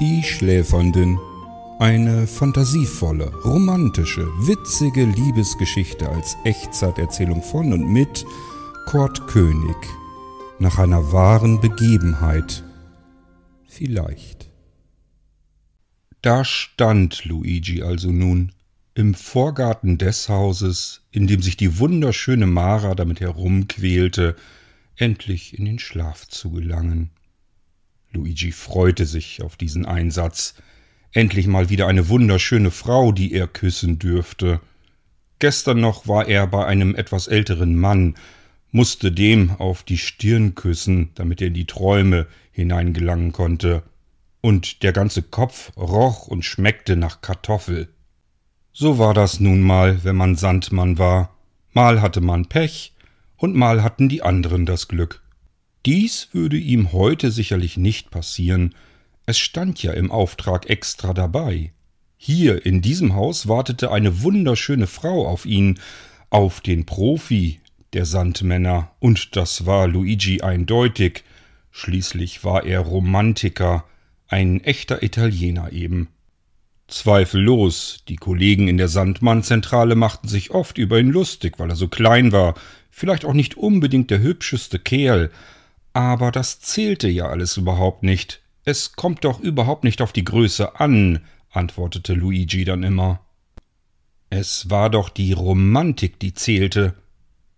Die Schläfernden. Eine fantasievolle, romantische, witzige Liebesgeschichte als Echtzeiterzählung von und mit Kurt König. Nach einer wahren Begebenheit. Vielleicht. Da stand Luigi also nun im Vorgarten des Hauses, in dem sich die wunderschöne Mara damit herumquälte, endlich in den Schlaf zu gelangen. Luigi freute sich auf diesen Einsatz. Endlich mal wieder eine wunderschöne Frau, die er küssen dürfte. Gestern noch war er bei einem etwas älteren Mann, musste dem auf die Stirn küssen, damit er in die Träume hineingelangen konnte, und der ganze Kopf roch und schmeckte nach Kartoffel. So war das nun mal, wenn man Sandmann war. Mal hatte man Pech, und mal hatten die anderen das Glück. Dies würde ihm heute sicherlich nicht passieren, es stand ja im Auftrag extra dabei. Hier in diesem Haus wartete eine wunderschöne Frau auf ihn, auf den Profi der Sandmänner, und das war Luigi eindeutig. Schließlich war er Romantiker, ein echter Italiener eben. Zweifellos, die Kollegen in der Sandmannzentrale machten sich oft über ihn lustig, weil er so klein war, vielleicht auch nicht unbedingt der hübscheste Kerl, aber das zählte ja alles überhaupt nicht. Es kommt doch überhaupt nicht auf die Größe an, antwortete Luigi dann immer. Es war doch die Romantik, die zählte.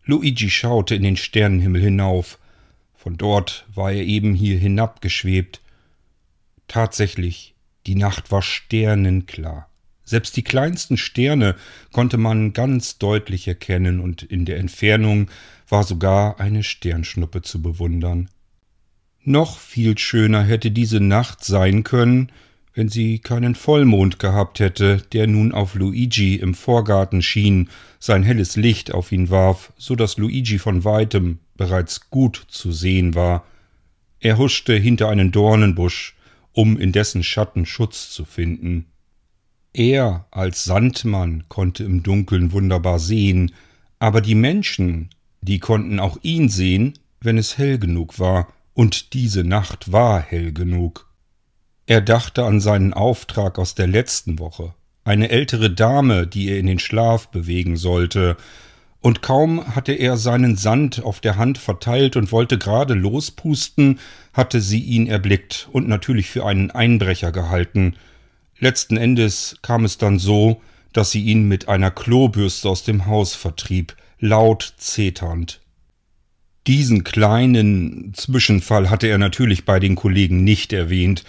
Luigi schaute in den Sternenhimmel hinauf. Von dort war er eben hier hinabgeschwebt. Tatsächlich, die Nacht war sternenklar. Selbst die kleinsten Sterne konnte man ganz deutlich erkennen, und in der Entfernung war sogar eine Sternschnuppe zu bewundern. Noch viel schöner hätte diese Nacht sein können, wenn sie keinen Vollmond gehabt hätte, der nun auf Luigi im Vorgarten schien, sein helles Licht auf ihn warf, so dass Luigi von weitem bereits gut zu sehen war. Er huschte hinter einen Dornenbusch, um in dessen Schatten Schutz zu finden. Er als Sandmann konnte im Dunkeln wunderbar sehen, aber die Menschen, die konnten auch ihn sehen, wenn es hell genug war, und diese Nacht war hell genug. Er dachte an seinen Auftrag aus der letzten Woche, eine ältere Dame, die er in den Schlaf bewegen sollte, und kaum hatte er seinen Sand auf der Hand verteilt und wollte gerade lospusten, hatte sie ihn erblickt und natürlich für einen Einbrecher gehalten, Letzten Endes kam es dann so, dass sie ihn mit einer Klobürste aus dem Haus vertrieb, laut zeternd. Diesen kleinen Zwischenfall hatte er natürlich bei den Kollegen nicht erwähnt,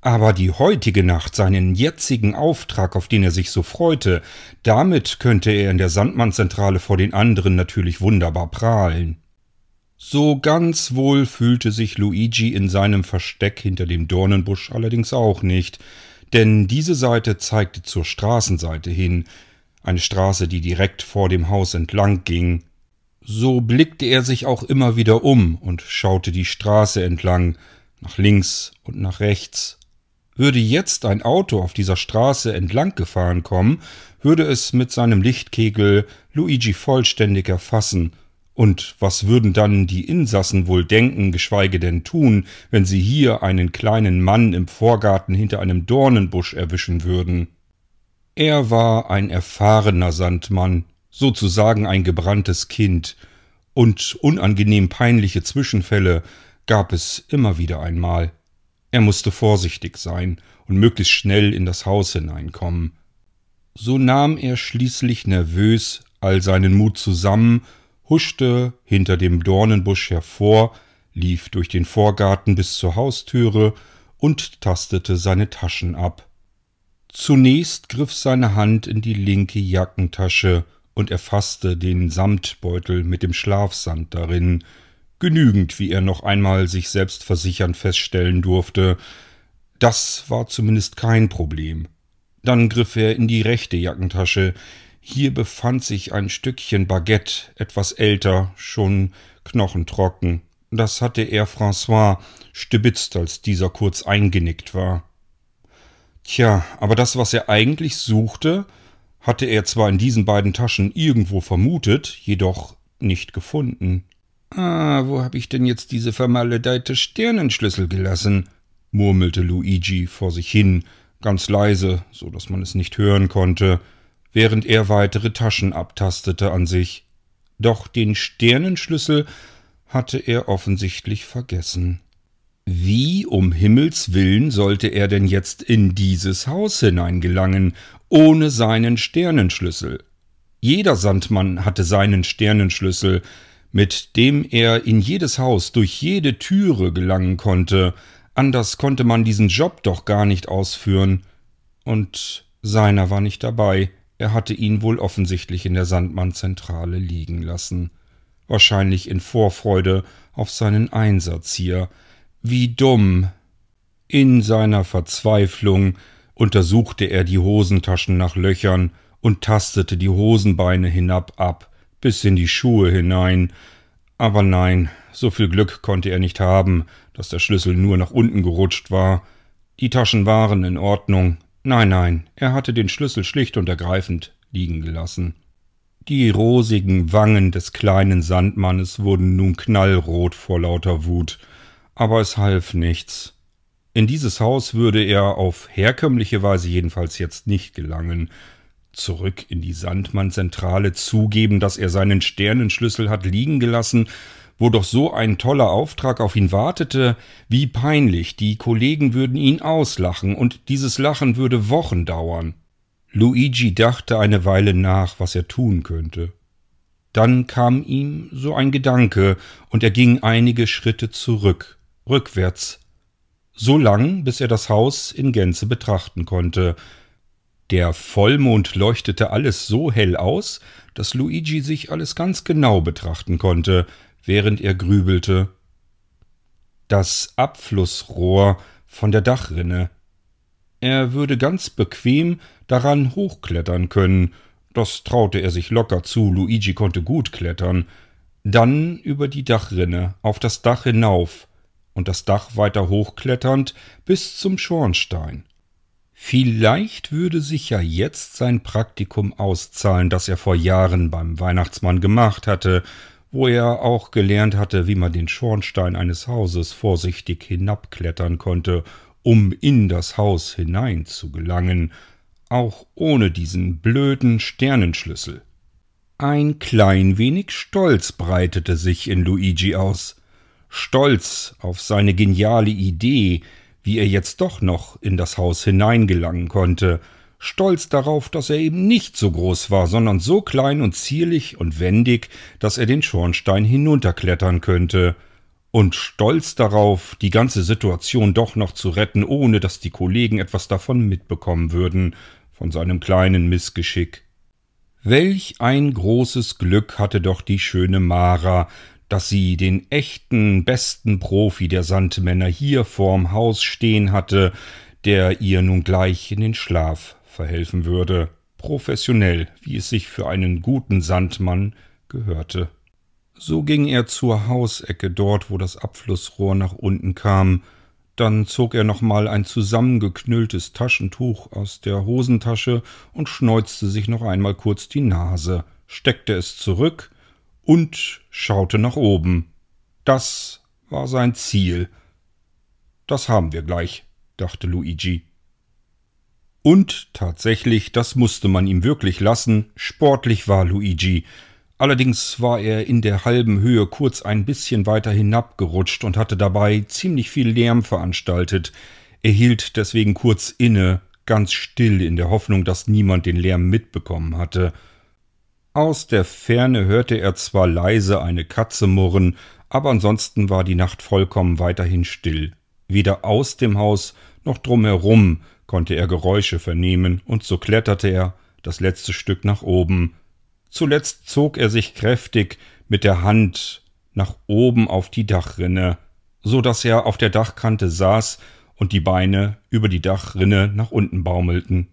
aber die heutige Nacht, seinen jetzigen Auftrag, auf den er sich so freute, damit könnte er in der Sandmannzentrale vor den anderen natürlich wunderbar prahlen. So ganz wohl fühlte sich Luigi in seinem Versteck hinter dem Dornenbusch allerdings auch nicht, denn diese Seite zeigte zur Straßenseite hin, eine Straße, die direkt vor dem Haus entlang ging. So blickte er sich auch immer wieder um und schaute die Straße entlang, nach links und nach rechts. Würde jetzt ein Auto auf dieser Straße entlang gefahren kommen, würde es mit seinem Lichtkegel Luigi vollständig erfassen und was würden dann die Insassen wohl denken, geschweige denn tun, wenn sie hier einen kleinen Mann im Vorgarten hinter einem Dornenbusch erwischen würden? Er war ein erfahrener Sandmann, sozusagen ein gebranntes Kind, und unangenehm peinliche Zwischenfälle gab es immer wieder einmal. Er musste vorsichtig sein und möglichst schnell in das Haus hineinkommen. So nahm er schließlich nervös all seinen Mut zusammen huschte hinter dem Dornenbusch hervor, lief durch den Vorgarten bis zur Haustüre und tastete seine Taschen ab. Zunächst griff seine Hand in die linke Jackentasche und erfasste den Samtbeutel mit dem Schlafsand darin, genügend, wie er noch einmal sich selbst versichern feststellen durfte. Das war zumindest kein Problem. Dann griff er in die rechte Jackentasche, hier befand sich ein Stückchen Baguette, etwas älter, schon knochentrocken. Das hatte er François stibitzt, als dieser kurz eingenickt war. Tja, aber das, was er eigentlich suchte, hatte er zwar in diesen beiden Taschen irgendwo vermutet, jedoch nicht gefunden. Ah, wo hab ich denn jetzt diese vermaledeite Sternenschlüssel gelassen? murmelte Luigi vor sich hin, ganz leise, so dass man es nicht hören konnte, während er weitere Taschen abtastete an sich. Doch den Sternenschlüssel hatte er offensichtlich vergessen. Wie um Himmels willen sollte er denn jetzt in dieses Haus hineingelangen, ohne seinen Sternenschlüssel? Jeder Sandmann hatte seinen Sternenschlüssel, mit dem er in jedes Haus durch jede Türe gelangen konnte, anders konnte man diesen Job doch gar nicht ausführen. Und seiner war nicht dabei, er hatte ihn wohl offensichtlich in der Sandmannzentrale liegen lassen. Wahrscheinlich in Vorfreude auf seinen Einsatz hier. Wie dumm. In seiner Verzweiflung untersuchte er die Hosentaschen nach Löchern und tastete die Hosenbeine hinab ab, bis in die Schuhe hinein. Aber nein, so viel Glück konnte er nicht haben, dass der Schlüssel nur nach unten gerutscht war. Die Taschen waren in Ordnung. Nein, nein, er hatte den Schlüssel schlicht und ergreifend liegen gelassen. Die rosigen Wangen des kleinen Sandmannes wurden nun knallrot vor lauter Wut, aber es half nichts. In dieses Haus würde er auf herkömmliche Weise jedenfalls jetzt nicht gelangen. Zurück in die Sandmann-Zentrale zugeben, dass er seinen Sternenschlüssel hat liegen gelassen, wo doch so ein toller Auftrag auf ihn wartete, wie peinlich, die Kollegen würden ihn auslachen, und dieses Lachen würde Wochen dauern. Luigi dachte eine Weile nach, was er tun könnte. Dann kam ihm so ein Gedanke, und er ging einige Schritte zurück, rückwärts, so lang, bis er das Haus in Gänze betrachten konnte. Der Vollmond leuchtete alles so hell aus, dass Luigi sich alles ganz genau betrachten konnte, während er grübelte. Das Abflussrohr von der Dachrinne, er würde ganz bequem daran hochklettern können. Das traute er sich locker zu. Luigi konnte gut klettern. Dann über die Dachrinne, auf das Dach hinauf und das Dach weiter hochkletternd bis zum Schornstein. Vielleicht würde sich ja jetzt sein Praktikum auszahlen, das er vor Jahren beim Weihnachtsmann gemacht hatte, wo er auch gelernt hatte, wie man den Schornstein eines Hauses vorsichtig hinabklettern konnte um in das Haus hinein zu gelangen, auch ohne diesen blöden Sternenschlüssel. Ein klein wenig Stolz breitete sich in Luigi aus. Stolz auf seine geniale Idee, wie er jetzt doch noch in das Haus hineingelangen konnte, stolz darauf, dass er eben nicht so groß war, sondern so klein und zierlich und wendig, dass er den Schornstein hinunterklettern könnte, und stolz darauf, die ganze Situation doch noch zu retten, ohne dass die Kollegen etwas davon mitbekommen würden, von seinem kleinen Missgeschick. Welch ein großes Glück hatte doch die schöne Mara, dass sie den echten besten Profi der Sandmänner hier vorm Haus stehen hatte, der ihr nun gleich in den Schlaf verhelfen würde, professionell, wie es sich für einen guten Sandmann gehörte. So ging er zur Hausecke dort, wo das Abflussrohr nach unten kam. Dann zog er nochmal ein zusammengeknülltes Taschentuch aus der Hosentasche und schneuzte sich noch einmal kurz die Nase, steckte es zurück und schaute nach oben. Das war sein Ziel. Das haben wir gleich, dachte Luigi. Und tatsächlich, das musste man ihm wirklich lassen, sportlich war Luigi. Allerdings war er in der halben Höhe kurz ein bisschen weiter hinabgerutscht und hatte dabei ziemlich viel Lärm veranstaltet. Er hielt deswegen kurz inne, ganz still in der Hoffnung, dass niemand den Lärm mitbekommen hatte. Aus der Ferne hörte er zwar leise eine Katze murren, aber ansonsten war die Nacht vollkommen weiterhin still. Weder aus dem Haus noch drumherum konnte er Geräusche vernehmen, und so kletterte er das letzte Stück nach oben, Zuletzt zog er sich kräftig mit der Hand nach oben auf die Dachrinne, so dass er auf der Dachkante saß und die Beine über die Dachrinne nach unten baumelten.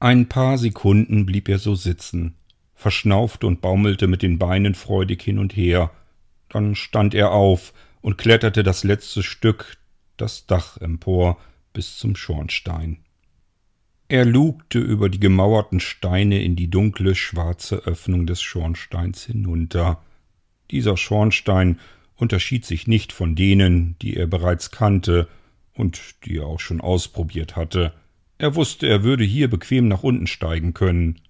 Ein paar Sekunden blieb er so sitzen, verschnaufte und baumelte mit den Beinen freudig hin und her. Dann stand er auf und kletterte das letzte Stück das Dach empor bis zum Schornstein. Er lugte über die gemauerten Steine in die dunkle, schwarze Öffnung des Schornsteins hinunter. Dieser Schornstein unterschied sich nicht von denen, die er bereits kannte, und die er auch schon ausprobiert hatte. Er wusste, er würde hier bequem nach unten steigen können.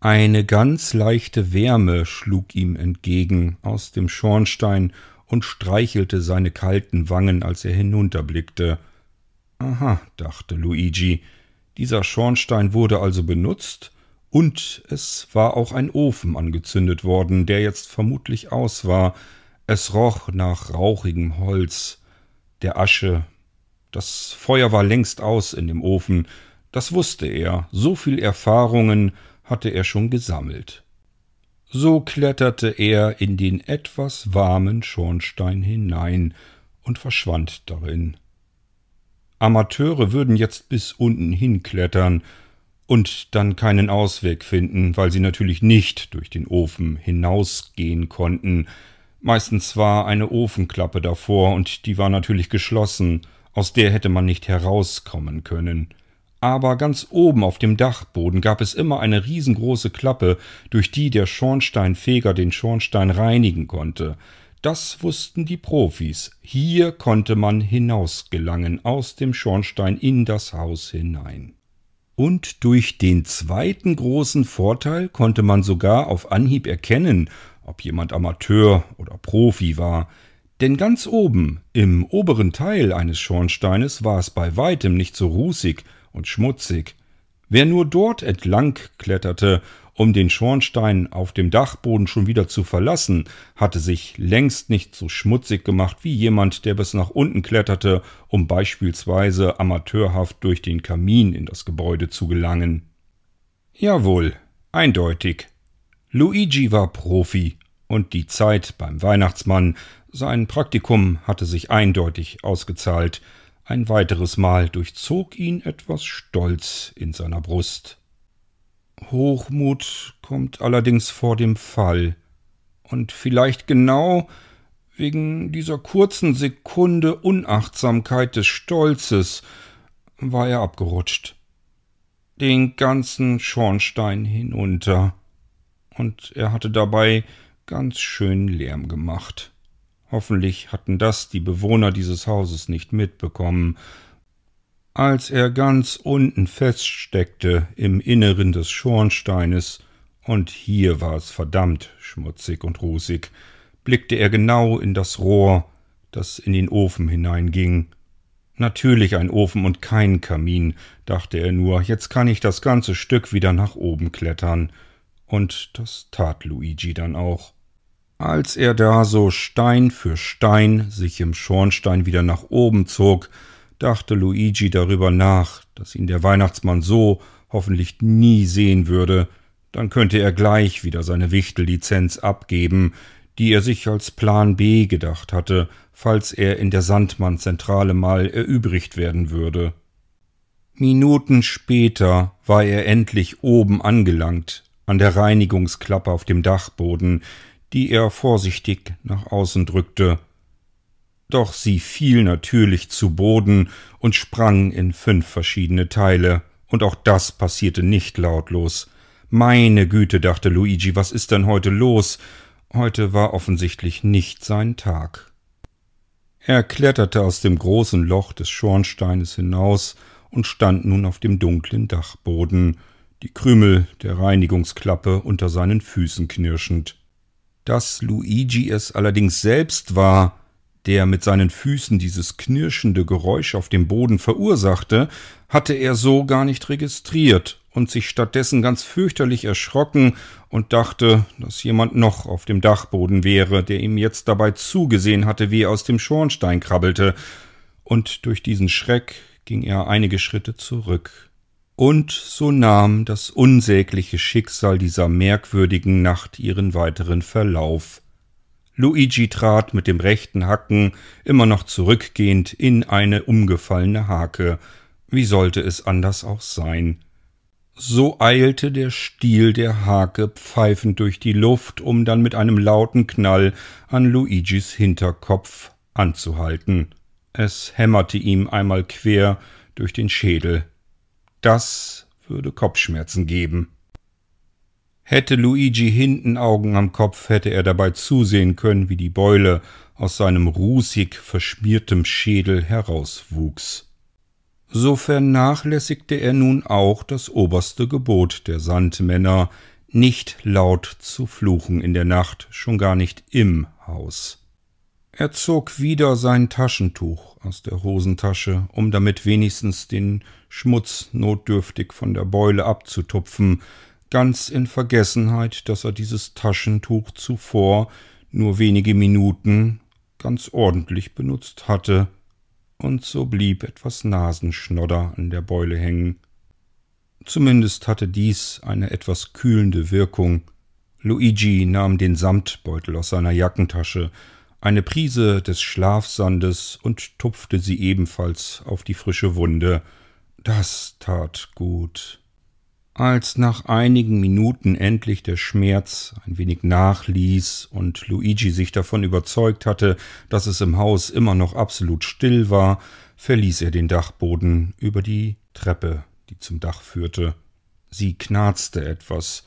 Eine ganz leichte Wärme schlug ihm entgegen aus dem Schornstein und streichelte seine kalten Wangen, als er hinunterblickte. Aha, dachte Luigi, dieser Schornstein wurde also benutzt, und es war auch ein Ofen angezündet worden, der jetzt vermutlich aus war. Es roch nach rauchigem Holz, der Asche. Das Feuer war längst aus in dem Ofen, das wusste er, so viel Erfahrungen hatte er schon gesammelt. So kletterte er in den etwas warmen Schornstein hinein und verschwand darin. Amateure würden jetzt bis unten hinklettern und dann keinen Ausweg finden, weil sie natürlich nicht durch den Ofen hinausgehen konnten. Meistens war eine Ofenklappe davor und die war natürlich geschlossen, aus der hätte man nicht herauskommen können aber ganz oben auf dem Dachboden gab es immer eine riesengroße Klappe, durch die der Schornsteinfeger den Schornstein reinigen konnte. Das wussten die Profis. Hier konnte man hinausgelangen aus dem Schornstein in das Haus hinein. Und durch den zweiten großen Vorteil konnte man sogar auf Anhieb erkennen, ob jemand Amateur oder Profi war, denn ganz oben, im oberen Teil eines Schornsteines, war es bei weitem nicht so rußig und schmutzig. Wer nur dort entlang kletterte, um den Schornstein auf dem Dachboden schon wieder zu verlassen, hatte sich längst nicht so schmutzig gemacht wie jemand, der bis nach unten kletterte, um beispielsweise amateurhaft durch den Kamin in das Gebäude zu gelangen. Jawohl, eindeutig. Luigi war Profi, und die Zeit beim Weihnachtsmann, sein Praktikum hatte sich eindeutig ausgezahlt, ein weiteres Mal durchzog ihn etwas Stolz in seiner Brust. Hochmut kommt allerdings vor dem Fall. Und vielleicht genau wegen dieser kurzen Sekunde Unachtsamkeit des Stolzes war er abgerutscht. Den ganzen Schornstein hinunter. Und er hatte dabei ganz schön Lärm gemacht. Hoffentlich hatten das die Bewohner dieses Hauses nicht mitbekommen. Als er ganz unten feststeckte im Inneren des Schornsteines, und hier war es verdammt schmutzig und rußig, blickte er genau in das Rohr, das in den Ofen hineinging. Natürlich ein Ofen und kein Kamin, dachte er nur, jetzt kann ich das ganze Stück wieder nach oben klettern. Und das tat Luigi dann auch. Als er da so Stein für Stein sich im Schornstein wieder nach oben zog, dachte Luigi darüber nach, dass ihn der Weihnachtsmann so hoffentlich nie sehen würde, dann könnte er gleich wieder seine Wichtellizenz abgeben, die er sich als Plan B gedacht hatte, falls er in der Sandmann-Zentrale mal erübrigt werden würde. Minuten später war er endlich oben angelangt, an der Reinigungsklappe auf dem Dachboden, die er vorsichtig nach außen drückte. Doch sie fiel natürlich zu Boden und sprang in fünf verschiedene Teile, und auch das passierte nicht lautlos. Meine Güte, dachte Luigi, was ist denn heute los? Heute war offensichtlich nicht sein Tag. Er kletterte aus dem großen Loch des Schornsteines hinaus und stand nun auf dem dunklen Dachboden, die Krümel der Reinigungsklappe unter seinen Füßen knirschend. Dass Luigi es allerdings selbst war, der mit seinen Füßen dieses knirschende Geräusch auf dem Boden verursachte, hatte er so gar nicht registriert und sich stattdessen ganz fürchterlich erschrocken und dachte, dass jemand noch auf dem Dachboden wäre, der ihm jetzt dabei zugesehen hatte, wie er aus dem Schornstein krabbelte, und durch diesen Schreck ging er einige Schritte zurück. Und so nahm das unsägliche Schicksal dieser merkwürdigen Nacht ihren weiteren Verlauf. Luigi trat mit dem rechten Hacken immer noch zurückgehend in eine umgefallene Hake. Wie sollte es anders auch sein? So eilte der Stiel der Hake pfeifend durch die Luft, um dann mit einem lauten Knall an Luigis Hinterkopf anzuhalten. Es hämmerte ihm einmal quer durch den Schädel. Das würde Kopfschmerzen geben. Hätte Luigi hinten Augen am Kopf, hätte er dabei zusehen können, wie die Beule aus seinem rußig verschmiertem Schädel herauswuchs. So vernachlässigte er nun auch das oberste Gebot der Sandmänner, nicht laut zu fluchen in der Nacht, schon gar nicht im Haus. Er zog wieder sein Taschentuch aus der Hosentasche, um damit wenigstens den Schmutz notdürftig von der Beule abzutupfen, ganz in Vergessenheit, dass er dieses Taschentuch zuvor nur wenige Minuten ganz ordentlich benutzt hatte, und so blieb etwas Nasenschnodder an der Beule hängen. Zumindest hatte dies eine etwas kühlende Wirkung. Luigi nahm den Samtbeutel aus seiner Jackentasche, eine Prise des Schlafsandes und tupfte sie ebenfalls auf die frische Wunde. Das tat gut. Als nach einigen Minuten endlich der Schmerz ein wenig nachließ und Luigi sich davon überzeugt hatte, dass es im Haus immer noch absolut still war, verließ er den Dachboden über die Treppe, die zum Dach führte. Sie knarzte etwas.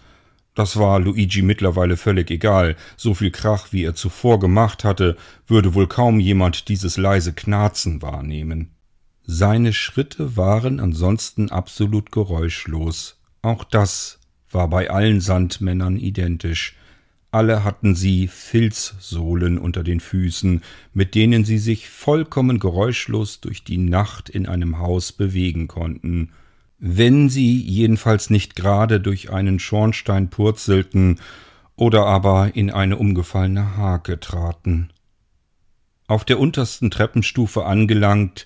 Das war Luigi mittlerweile völlig egal. So viel Krach, wie er zuvor gemacht hatte, würde wohl kaum jemand dieses leise Knarzen wahrnehmen. Seine Schritte waren ansonsten absolut geräuschlos. Auch das war bei allen Sandmännern identisch. Alle hatten sie Filzsohlen unter den Füßen, mit denen sie sich vollkommen geräuschlos durch die Nacht in einem Haus bewegen konnten, wenn sie jedenfalls nicht gerade durch einen Schornstein purzelten oder aber in eine umgefallene Hake traten. Auf der untersten Treppenstufe angelangt,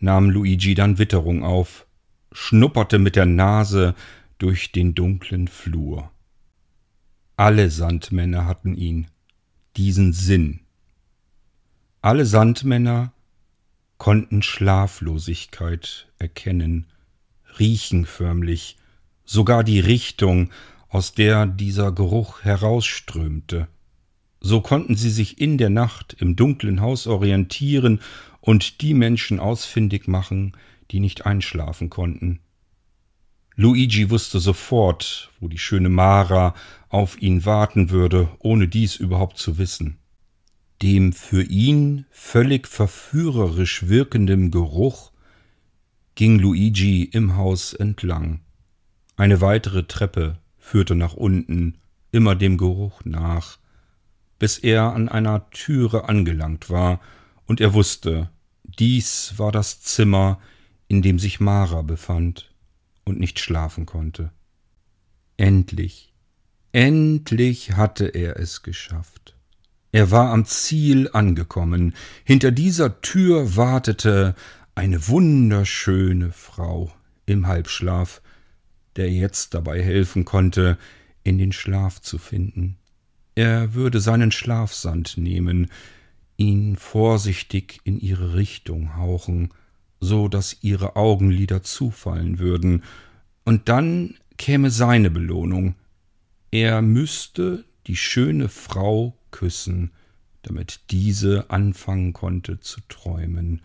nahm Luigi dann Witterung auf, schnupperte mit der Nase durch den dunklen Flur. Alle Sandmänner hatten ihn, diesen Sinn. Alle Sandmänner konnten Schlaflosigkeit erkennen, riechen förmlich, sogar die Richtung, aus der dieser Geruch herausströmte. So konnten sie sich in der Nacht im dunklen Haus orientieren und die Menschen ausfindig machen, die nicht einschlafen konnten. Luigi wusste sofort, wo die schöne Mara auf ihn warten würde, ohne dies überhaupt zu wissen. Dem für ihn völlig verführerisch wirkendem Geruch ging Luigi im Haus entlang. Eine weitere Treppe führte nach unten, immer dem Geruch nach, bis er an einer Türe angelangt war, und er wusste, dies war das Zimmer, in dem sich Mara befand und nicht schlafen konnte. Endlich, endlich hatte er es geschafft. Er war am Ziel angekommen. Hinter dieser Tür wartete eine wunderschöne Frau im Halbschlaf, der jetzt dabei helfen konnte, in den Schlaf zu finden. Er würde seinen Schlafsand nehmen, ihn vorsichtig in ihre Richtung hauchen, so dass ihre Augenlider zufallen würden, und dann käme seine Belohnung. Er müsste die schöne Frau küssen, damit diese anfangen konnte zu träumen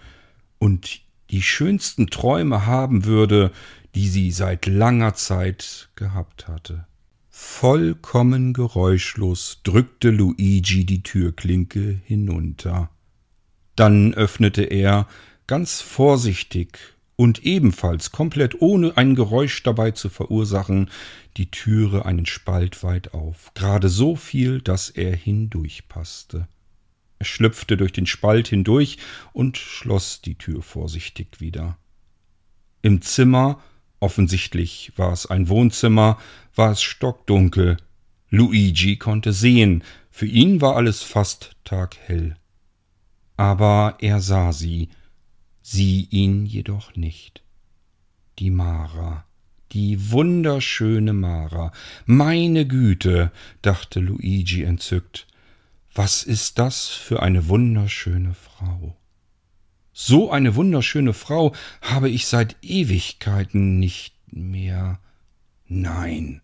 und die schönsten Träume haben würde, die sie seit langer Zeit gehabt hatte. Vollkommen geräuschlos drückte Luigi die Türklinke hinunter. Dann öffnete er ganz vorsichtig und ebenfalls komplett ohne ein Geräusch dabei zu verursachen, die Türe einen Spalt weit auf, gerade so viel, dass er hindurchpasste. Er schlüpfte durch den Spalt hindurch und schloss die Tür vorsichtig wieder. Im Zimmer, offensichtlich war es ein Wohnzimmer, war es stockdunkel. Luigi konnte sehen, für ihn war alles fast taghell. Aber er sah sie, sie ihn jedoch nicht. Die Mara, die wunderschöne Mara. Meine Güte, dachte Luigi entzückt, was ist das für eine wunderschöne Frau? So eine wunderschöne Frau habe ich seit Ewigkeiten nicht mehr. Nein,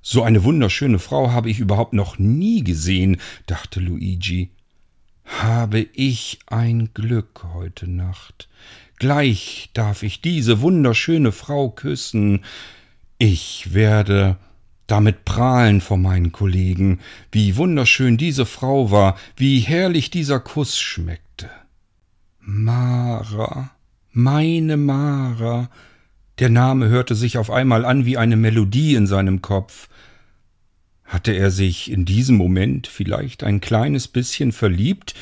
so eine wunderschöne Frau habe ich überhaupt noch nie gesehen, dachte Luigi habe ich ein Glück heute Nacht. Gleich darf ich diese wunderschöne Frau küssen. Ich werde damit prahlen vor meinen Kollegen, wie wunderschön diese Frau war, wie herrlich dieser Kuss schmeckte. Mara, meine Mara. Der Name hörte sich auf einmal an wie eine Melodie in seinem Kopf. Hatte er sich in diesem Moment vielleicht ein kleines bisschen verliebt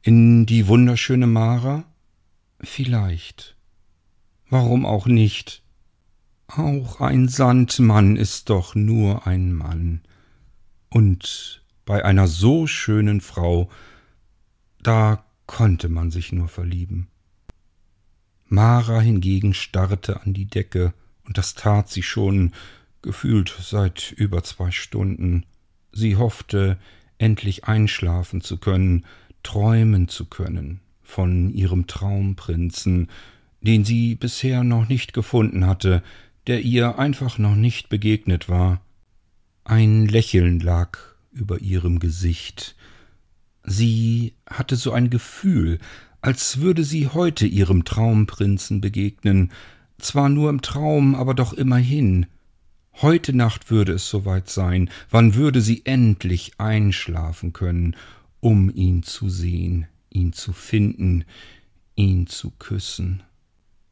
in die wunderschöne Mara? Vielleicht. Warum auch nicht? Auch ein Sandmann ist doch nur ein Mann. Und bei einer so schönen Frau, da konnte man sich nur verlieben. Mara hingegen starrte an die Decke, und das tat sie schon gefühlt seit über zwei Stunden. Sie hoffte, endlich einschlafen zu können, träumen zu können von ihrem Traumprinzen, den sie bisher noch nicht gefunden hatte, der ihr einfach noch nicht begegnet war. Ein Lächeln lag über ihrem Gesicht. Sie hatte so ein Gefühl, als würde sie heute ihrem Traumprinzen begegnen, zwar nur im Traum, aber doch immerhin. Heute Nacht würde es soweit sein, wann würde sie endlich einschlafen können, um ihn zu sehen, ihn zu finden, ihn zu küssen.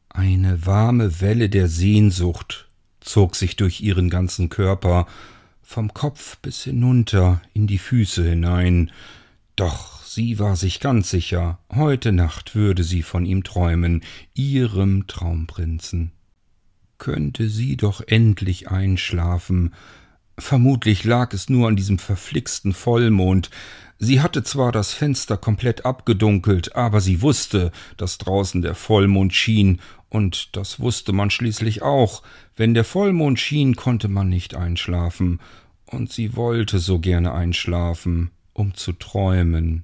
Eine warme Welle der Sehnsucht zog sich durch ihren ganzen Körper, vom Kopf bis hinunter in die Füße hinein, doch sie war sich ganz sicher, heute Nacht würde sie von ihm träumen, ihrem Traumprinzen. Könnte sie doch endlich einschlafen, vermutlich lag es nur an diesem verflixten Vollmond, Sie hatte zwar das Fenster komplett abgedunkelt, aber sie wusste, dass draußen der Vollmond schien, und das wusste man schließlich auch. Wenn der Vollmond schien, konnte man nicht einschlafen, und sie wollte so gerne einschlafen, um zu träumen.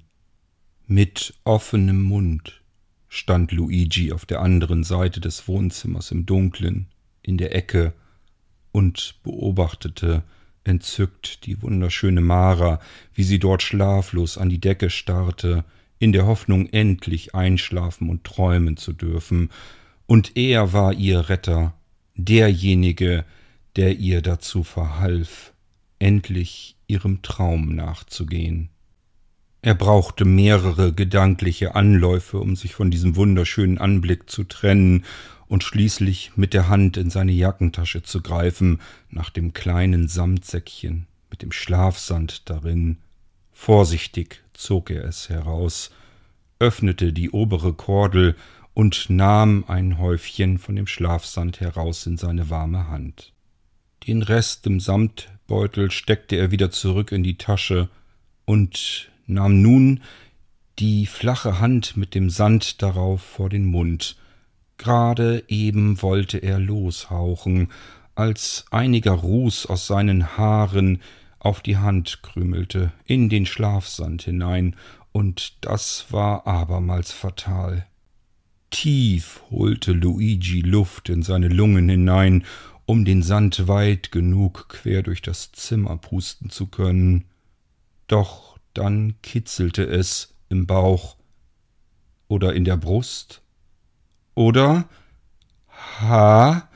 Mit offenem Mund stand Luigi auf der anderen Seite des Wohnzimmers im Dunklen, in der Ecke, und beobachtete, entzückt die wunderschöne Mara, wie sie dort schlaflos an die Decke starrte, in der Hoffnung, endlich einschlafen und träumen zu dürfen, und er war ihr Retter, derjenige, der ihr dazu verhalf, endlich ihrem Traum nachzugehen. Er brauchte mehrere gedankliche Anläufe, um sich von diesem wunderschönen Anblick zu trennen und schließlich mit der Hand in seine Jackentasche zu greifen nach dem kleinen Samtsäckchen mit dem Schlafsand darin. Vorsichtig zog er es heraus, öffnete die obere Kordel und nahm ein Häufchen von dem Schlafsand heraus in seine warme Hand. Den Rest im Samtbeutel steckte er wieder zurück in die Tasche und nahm nun die flache Hand mit dem Sand darauf vor den Mund, Gerade eben wollte er loshauchen, als einiger Ruß aus seinen Haaren auf die Hand krümelte, in den Schlafsand hinein, und das war abermals fatal. Tief holte Luigi Luft in seine Lungen hinein, um den Sand weit genug quer durch das Zimmer pusten zu können. Doch dann kitzelte es im Bauch oder in der Brust oder H.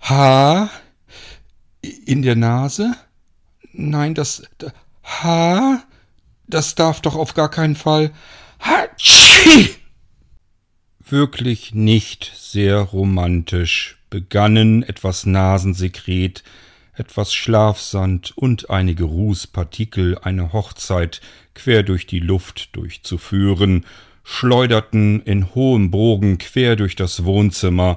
H. In der Nase? Nein, das H. Das darf doch auf gar keinen Fall. Hatschi! Wirklich nicht sehr romantisch begannen etwas Nasensekret, etwas Schlafsand und einige Rußpartikel eine Hochzeit quer durch die Luft durchzuführen schleuderten in hohem Bogen quer durch das Wohnzimmer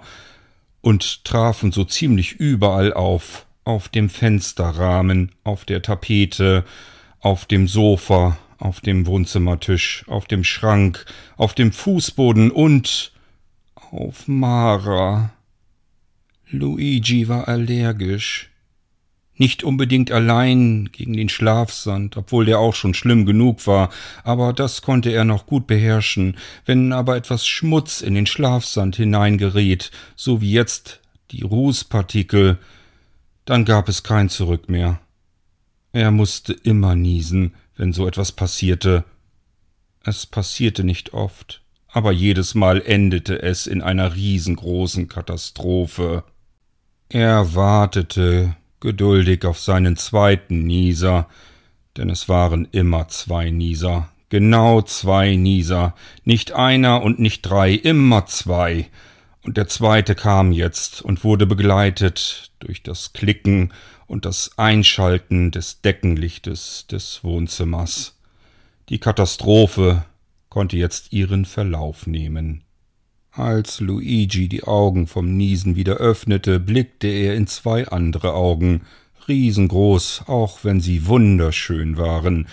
und trafen so ziemlich überall auf, auf dem Fensterrahmen, auf der Tapete, auf dem Sofa, auf dem Wohnzimmertisch, auf dem Schrank, auf dem Fußboden und auf Mara. Luigi war allergisch. Nicht unbedingt allein gegen den Schlafsand, obwohl der auch schon schlimm genug war, aber das konnte er noch gut beherrschen. Wenn aber etwas Schmutz in den Schlafsand hineingeriet, so wie jetzt die Rußpartikel, dann gab es kein Zurück mehr. Er musste immer niesen, wenn so etwas passierte. Es passierte nicht oft, aber jedes Mal endete es in einer riesengroßen Katastrophe. Er wartete geduldig auf seinen zweiten Nieser, denn es waren immer zwei Nieser, genau zwei Nieser, nicht einer und nicht drei, immer zwei, und der zweite kam jetzt und wurde begleitet durch das Klicken und das Einschalten des Deckenlichtes des Wohnzimmers. Die Katastrophe konnte jetzt ihren Verlauf nehmen. Als Luigi die Augen vom Niesen wieder öffnete, blickte er in zwei andere Augen, riesengroß, auch wenn sie wunderschön waren,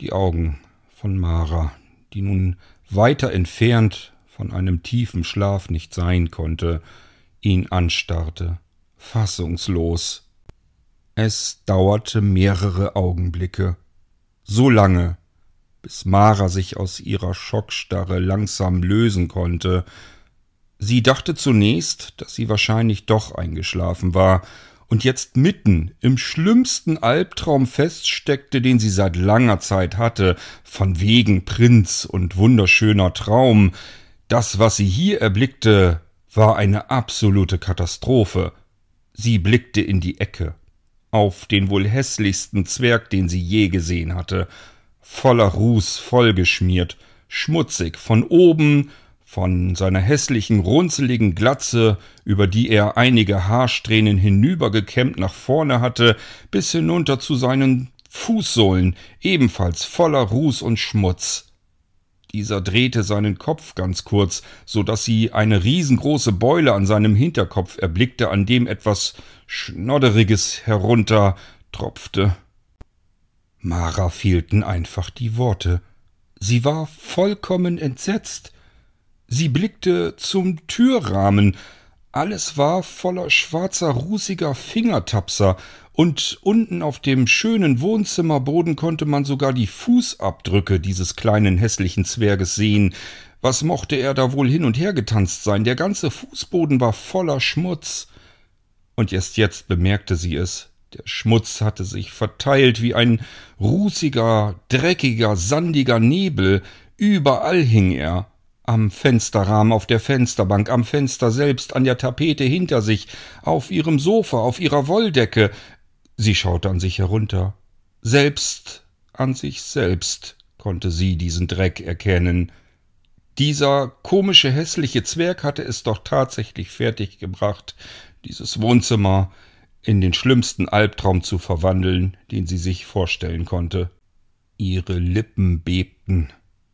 die Augen von Mara, die nun weiter entfernt von einem tiefen Schlaf nicht sein konnte, ihn anstarrte, fassungslos. Es dauerte mehrere Augenblicke, so lange, bis Mara sich aus ihrer Schockstarre langsam lösen konnte. Sie dachte zunächst, dass sie wahrscheinlich doch eingeschlafen war und jetzt mitten im schlimmsten Albtraum feststeckte, den sie seit langer Zeit hatte, von wegen Prinz und wunderschöner Traum. Das, was sie hier erblickte, war eine absolute Katastrophe. Sie blickte in die Ecke, auf den wohl hässlichsten Zwerg, den sie je gesehen hatte, voller Ruß vollgeschmiert, schmutzig, von oben, von seiner hässlichen, runzeligen Glatze, über die er einige Haarsträhnen hinübergekämmt nach vorne hatte, bis hinunter zu seinen Fußsohlen, ebenfalls voller Ruß und Schmutz. Dieser drehte seinen Kopf ganz kurz, so dass sie eine riesengroße Beule an seinem Hinterkopf erblickte, an dem etwas Schnodderiges heruntertropfte. Mara fehlten einfach die Worte. Sie war vollkommen entsetzt. Sie blickte zum Türrahmen. Alles war voller schwarzer, rußiger Fingertapser, und unten auf dem schönen Wohnzimmerboden konnte man sogar die Fußabdrücke dieses kleinen hässlichen Zwerges sehen. Was mochte er da wohl hin und her getanzt sein? Der ganze Fußboden war voller Schmutz. Und erst jetzt bemerkte sie es. Der Schmutz hatte sich verteilt wie ein rußiger, dreckiger, sandiger Nebel. Überall hing er. Am Fensterrahmen, auf der Fensterbank, am Fenster selbst, an der Tapete hinter sich, auf ihrem Sofa, auf ihrer Wolldecke. Sie schaute an sich herunter. Selbst an sich selbst konnte sie diesen Dreck erkennen. Dieser komische, hässliche Zwerg hatte es doch tatsächlich fertiggebracht, dieses Wohnzimmer, in den schlimmsten Albtraum zu verwandeln, den sie sich vorstellen konnte. Ihre Lippen bebten,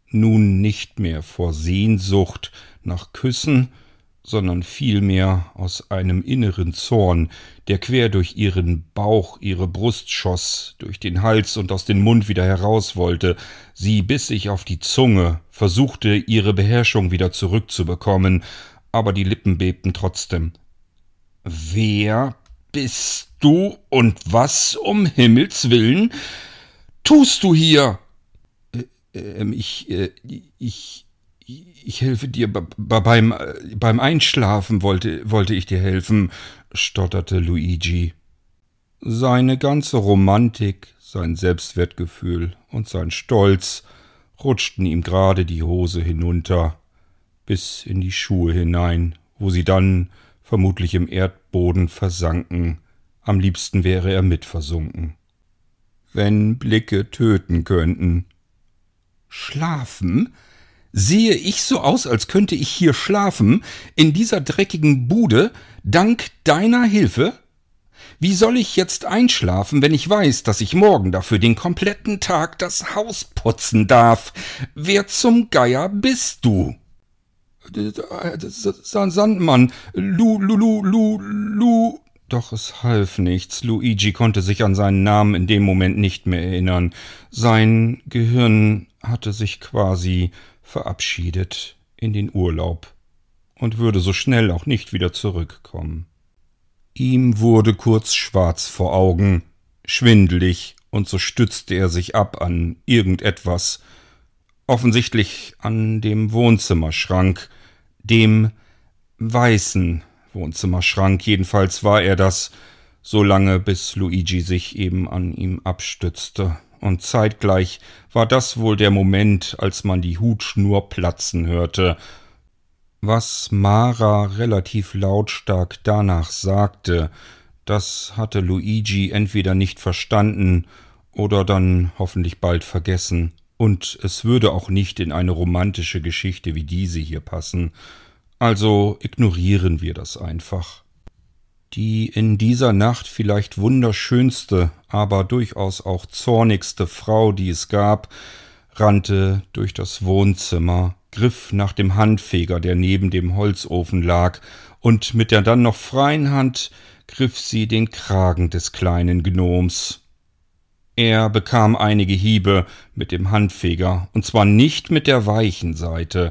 nun nicht mehr vor Sehnsucht nach Küssen, sondern vielmehr aus einem inneren Zorn, der quer durch ihren Bauch, ihre Brust schoss, durch den Hals und aus dem Mund wieder heraus wollte. Sie biss sich auf die Zunge, versuchte ihre Beherrschung wieder zurückzubekommen, aber die Lippen bebten trotzdem. Wer bist du und was um Himmels willen tust du hier? Äh, äh, ich, äh, ich, ich helfe dir beim, beim Einschlafen wollte, wollte ich dir helfen, stotterte Luigi. Seine ganze Romantik, sein Selbstwertgefühl und sein Stolz rutschten ihm gerade die Hose hinunter, bis in die Schuhe hinein, wo sie dann vermutlich im Erdboden versanken, am liebsten wäre er mitversunken. Wenn Blicke töten könnten. Schlafen? Sehe ich so aus, als könnte ich hier schlafen, in dieser dreckigen Bude, dank deiner Hilfe? Wie soll ich jetzt einschlafen, wenn ich weiß, dass ich morgen dafür den kompletten Tag das Haus putzen darf? Wer zum Geier bist du? Sandmann, Lu, Lu, Lu, Lu, Lu. Doch es half nichts. Luigi konnte sich an seinen Namen in dem Moment nicht mehr erinnern. Sein Gehirn hatte sich quasi verabschiedet in den Urlaub und würde so schnell auch nicht wieder zurückkommen. Ihm wurde kurz schwarz vor Augen, schwindelig, und so stützte er sich ab an irgendetwas, offensichtlich an dem Wohnzimmerschrank, dem weißen Wohnzimmerschrank, jedenfalls war er das, so lange bis Luigi sich eben an ihm abstützte. Und zeitgleich war das wohl der Moment, als man die Hutschnur platzen hörte. Was Mara relativ lautstark danach sagte, Das hatte Luigi entweder nicht verstanden oder dann hoffentlich bald vergessen. Und es würde auch nicht in eine romantische Geschichte wie diese hier passen. Also ignorieren wir das einfach. Die in dieser Nacht vielleicht wunderschönste, aber durchaus auch zornigste Frau, die es gab, rannte durch das Wohnzimmer, griff nach dem Handfeger, der neben dem Holzofen lag, und mit der dann noch freien Hand griff sie den Kragen des kleinen Gnoms. Er bekam einige Hiebe mit dem Handfeger, und zwar nicht mit der weichen Seite,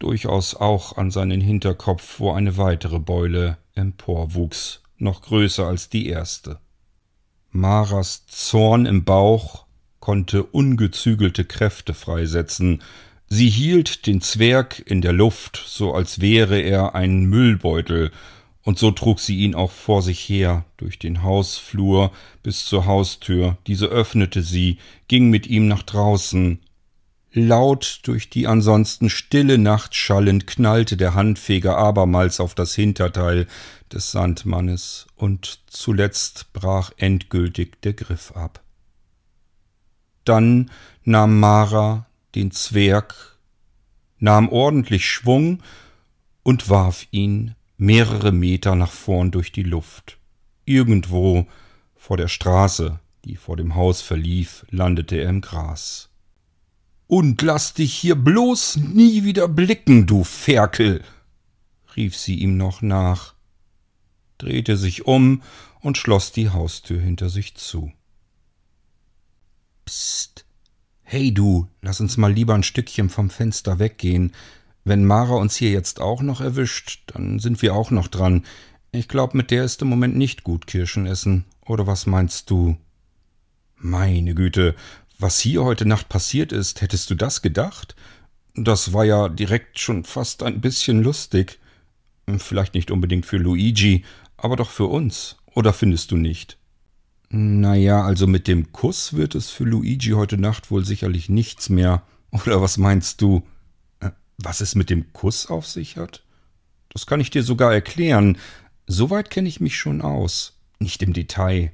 durchaus auch an seinen Hinterkopf, wo eine weitere Beule emporwuchs, noch größer als die erste. Maras Zorn im Bauch konnte ungezügelte Kräfte freisetzen, sie hielt den Zwerg in der Luft, so als wäre er ein Müllbeutel, und so trug sie ihn auch vor sich her, durch den Hausflur bis zur Haustür, diese öffnete sie, ging mit ihm nach draußen. Laut durch die ansonsten stille Nacht schallend knallte der Handfeger abermals auf das Hinterteil des Sandmannes, und zuletzt brach endgültig der Griff ab. Dann nahm Mara den Zwerg, nahm ordentlich Schwung und warf ihn mehrere Meter nach vorn durch die Luft. Irgendwo vor der Straße, die vor dem Haus verlief, landete er im Gras. Und lass dich hier bloß nie wieder blicken, du Ferkel, rief sie ihm noch nach, drehte sich um und schloss die Haustür hinter sich zu. Psst. Hey du, lass uns mal lieber ein Stückchen vom Fenster weggehen, wenn Mara uns hier jetzt auch noch erwischt, dann sind wir auch noch dran. Ich glaube, mit der ist im Moment nicht gut Kirschen essen. Oder was meinst du? Meine Güte, was hier heute Nacht passiert ist, hättest du das gedacht? Das war ja direkt schon fast ein bisschen lustig. Vielleicht nicht unbedingt für Luigi, aber doch für uns. Oder findest du nicht? Naja, also mit dem Kuss wird es für Luigi heute Nacht wohl sicherlich nichts mehr. Oder was meinst du? Was es mit dem Kuss auf sich hat? Das kann ich dir sogar erklären. Soweit kenne ich mich schon aus. Nicht im Detail,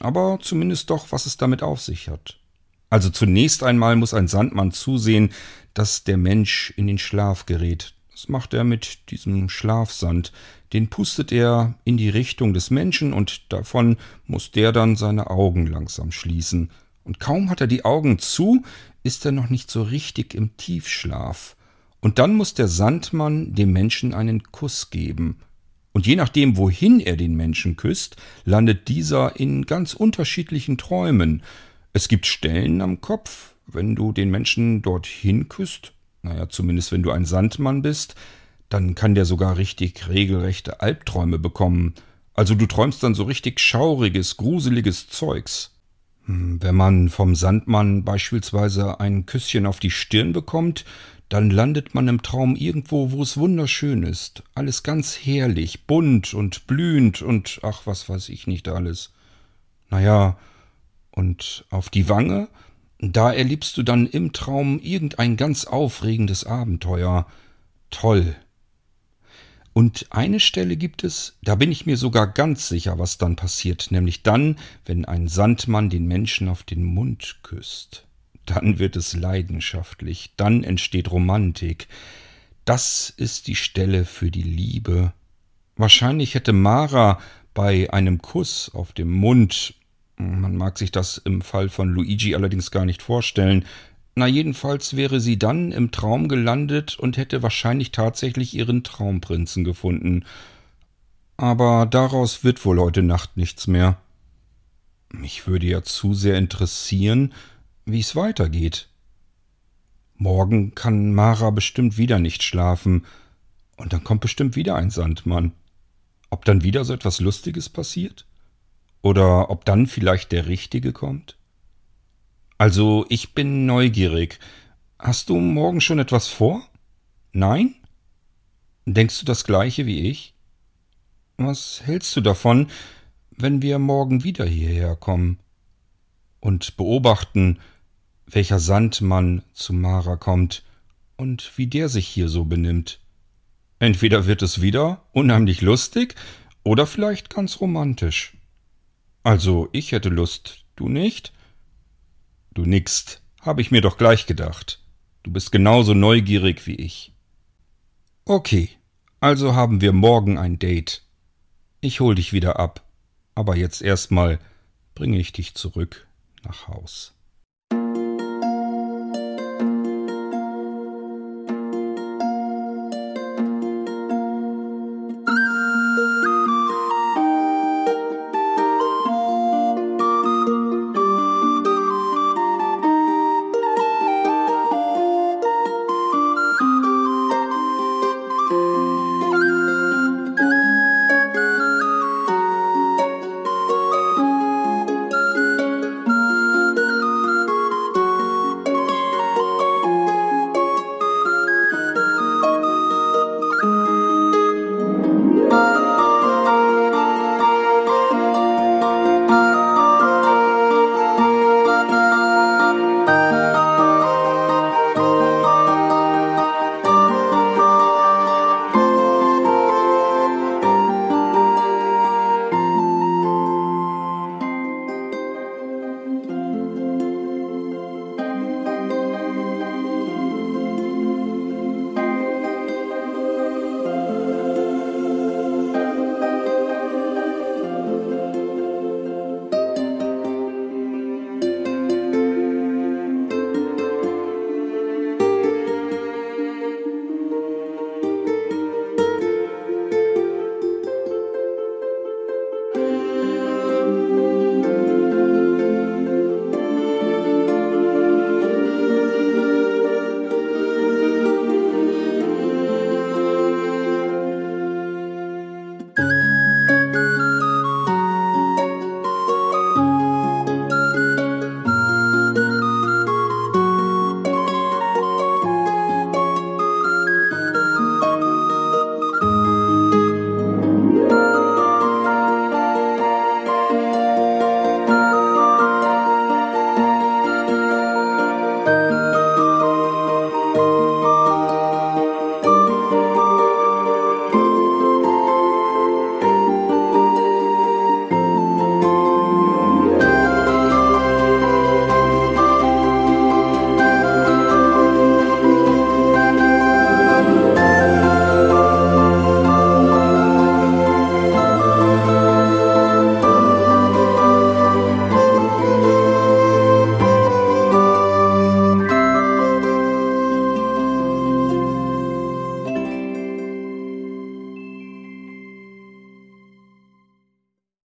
aber zumindest doch, was es damit auf sich hat. Also zunächst einmal muss ein Sandmann zusehen, dass der Mensch in den Schlaf gerät. Das macht er mit diesem Schlafsand. Den pustet er in die Richtung des Menschen und davon muss der dann seine Augen langsam schließen. Und kaum hat er die Augen zu, ist er noch nicht so richtig im Tiefschlaf. Und dann muss der Sandmann dem Menschen einen Kuss geben. Und je nachdem, wohin er den Menschen küsst, landet dieser in ganz unterschiedlichen Träumen. Es gibt Stellen am Kopf, wenn du den Menschen dorthin küsst, naja, zumindest wenn du ein Sandmann bist, dann kann der sogar richtig regelrechte Albträume bekommen. Also du träumst dann so richtig schauriges, gruseliges Zeugs. Hm, wenn man vom Sandmann beispielsweise ein Küsschen auf die Stirn bekommt, dann landet man im Traum irgendwo, wo es wunderschön ist. Alles ganz herrlich, bunt und blühend und ach, was weiß ich nicht alles. Naja, und auf die Wange, da erlebst du dann im Traum irgendein ganz aufregendes Abenteuer. Toll. Und eine Stelle gibt es, da bin ich mir sogar ganz sicher, was dann passiert, nämlich dann, wenn ein Sandmann den Menschen auf den Mund küsst dann wird es leidenschaftlich, dann entsteht Romantik. Das ist die Stelle für die Liebe. Wahrscheinlich hätte Mara bei einem Kuss auf dem Mund, man mag sich das im Fall von Luigi allerdings gar nicht vorstellen, na jedenfalls wäre sie dann im Traum gelandet und hätte wahrscheinlich tatsächlich ihren Traumprinzen gefunden. Aber daraus wird wohl heute Nacht nichts mehr. Mich würde ja zu sehr interessieren, wie es weitergeht. Morgen kann Mara bestimmt wieder nicht schlafen, und dann kommt bestimmt wieder ein Sandmann. Ob dann wieder so etwas Lustiges passiert? Oder ob dann vielleicht der Richtige kommt? Also, ich bin neugierig. Hast du morgen schon etwas vor? Nein? Denkst du das gleiche wie ich? Was hältst du davon, wenn wir morgen wieder hierher kommen und beobachten, welcher Sandmann zu Mara kommt und wie der sich hier so benimmt. Entweder wird es wieder unheimlich lustig oder vielleicht ganz romantisch. Also, ich hätte Lust, du nicht? Du nickst, hab ich mir doch gleich gedacht. Du bist genauso neugierig wie ich. Okay, also haben wir morgen ein Date. Ich hol dich wieder ab, aber jetzt erstmal bringe ich dich zurück nach Haus.